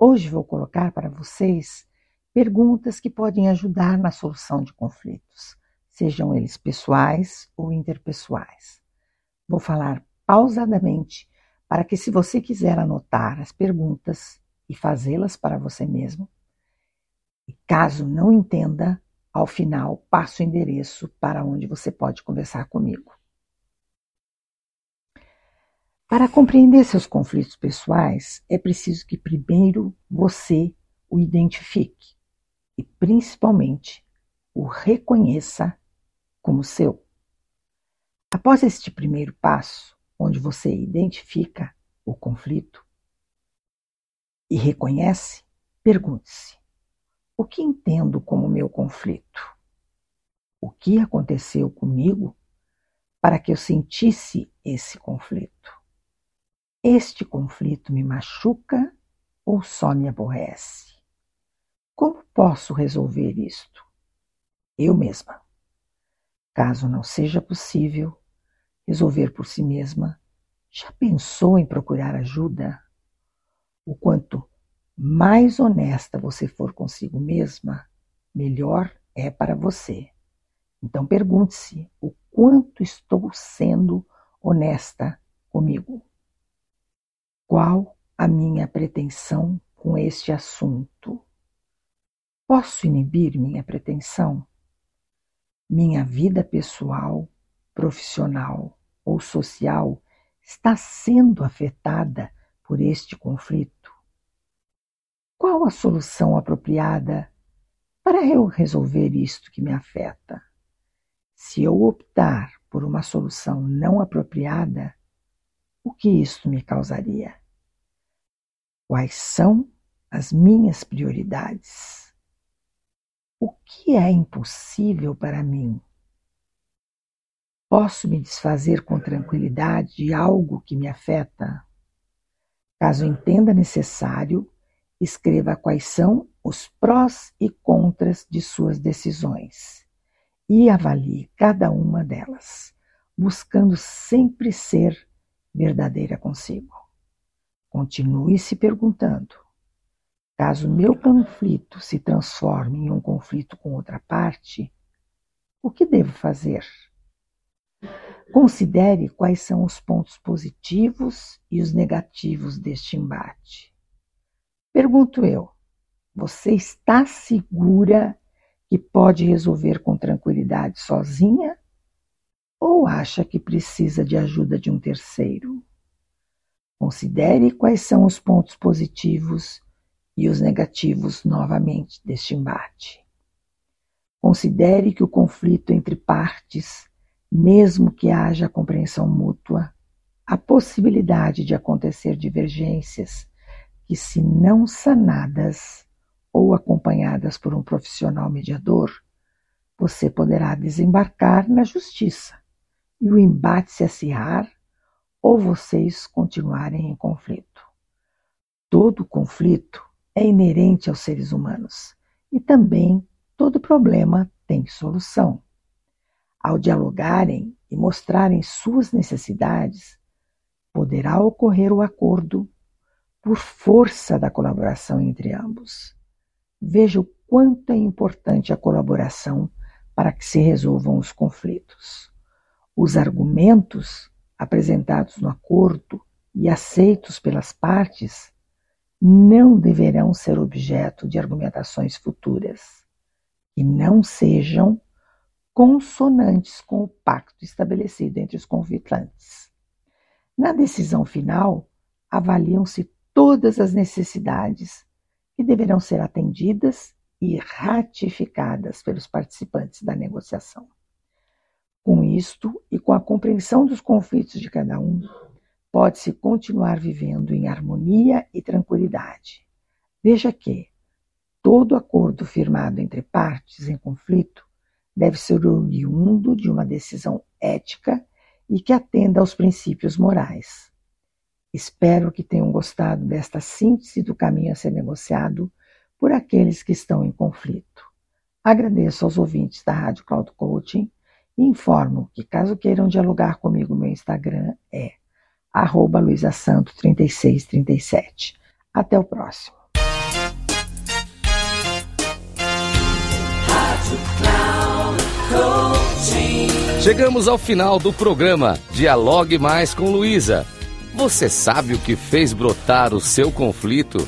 Hoje vou colocar para vocês perguntas que podem ajudar na solução de conflitos, sejam eles pessoais ou interpessoais. Vou falar pausadamente para que, se você quiser anotar as perguntas e fazê-las para você mesmo, e caso não entenda, ao final passo o endereço para onde você pode conversar comigo. Para compreender seus conflitos pessoais, é preciso que primeiro você o identifique e, principalmente, o reconheça como seu. Após este primeiro passo, onde você identifica o conflito e reconhece, pergunte-se: o que entendo como meu conflito? O que aconteceu comigo para que eu sentisse esse conflito? Este conflito me machuca ou só me aborrece? Como posso resolver isto? Eu mesma. Caso não seja possível resolver por si mesma, já pensou em procurar ajuda? O quanto mais honesta você for consigo mesma, melhor é para você. Então pergunte-se o quanto estou sendo honesta comigo. Qual a minha pretensão com este assunto? Posso inibir minha pretensão? Minha vida pessoal, profissional ou social está sendo afetada por este conflito? Qual a solução apropriada para eu resolver isto que me afeta? Se eu optar por uma solução não apropriada, o que isto me causaria? Quais são as minhas prioridades? O que é impossível para mim? Posso me desfazer com tranquilidade de algo que me afeta? Caso entenda necessário, escreva quais são os prós e contras de suas decisões e avalie cada uma delas, buscando sempre ser verdadeira consigo. Continue se perguntando: caso meu conflito se transforme em um conflito com outra parte, o que devo fazer? Considere quais são os pontos positivos e os negativos deste embate. Pergunto eu: você está segura que pode resolver com tranquilidade sozinha? Acha que precisa de ajuda de um terceiro? Considere quais são os pontos positivos e os negativos novamente deste embate. Considere que o conflito entre partes, mesmo que haja compreensão mútua, a possibilidade de acontecer divergências que, se não sanadas ou acompanhadas por um profissional mediador, você poderá desembarcar na justiça e o embate se acirrar ou vocês continuarem em conflito. Todo conflito é inerente aos seres humanos e também todo problema tem solução. Ao dialogarem e mostrarem suas necessidades, poderá ocorrer o acordo por força da colaboração entre ambos. Veja o quanto é importante a colaboração para que se resolvam os conflitos. Os argumentos apresentados no acordo e aceitos pelas partes não deverão ser objeto de argumentações futuras e não sejam consonantes com o pacto estabelecido entre os conflitantes. Na decisão final, avaliam-se todas as necessidades que deverão ser atendidas e ratificadas pelos participantes da negociação. Com isto e com a compreensão dos conflitos de cada um, pode-se continuar vivendo em harmonia e tranquilidade, Veja que todo acordo firmado entre partes em conflito deve ser oriundo de uma decisão ética e que atenda aos princípios morais. Espero que tenham gostado desta síntese do caminho a ser negociado por aqueles que estão em conflito. Agradeço aos ouvintes da Rádio Cloud Coaching informo que, caso queiram dialogar comigo, meu Instagram é arroba luisasanto3637. Até o próximo. Chegamos ao final do programa Dialogue Mais com Luísa. Você sabe o que fez brotar o seu conflito?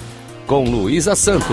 Com Luísa Santo.